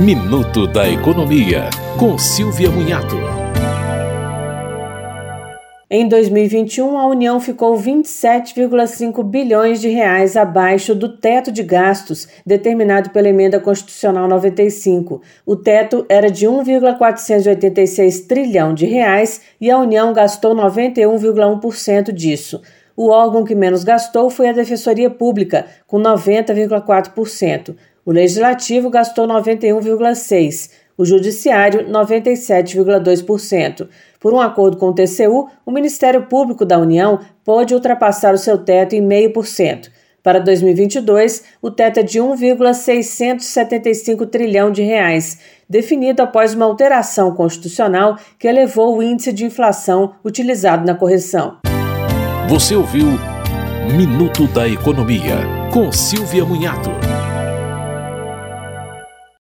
Minuto da Economia, com Silvia Munhato. Em 2021, a União ficou 27,5 bilhões de reais abaixo do teto de gastos determinado pela Emenda Constitucional 95. O teto era de 1,486 trilhão de reais e a União gastou 91,1% disso. O órgão que menos gastou foi a Defensoria Pública, com 90,4%. O Legislativo gastou 91,6%, o Judiciário 97,2%. Por um acordo com o TCU, o Ministério Público da União pôde ultrapassar o seu teto em 0,5%. Para 2022, o teto é de 1,675 trilhão de reais, definido após uma alteração constitucional que elevou o índice de inflação utilizado na correção. Você ouviu Minuto da Economia, com Silvia Munhato.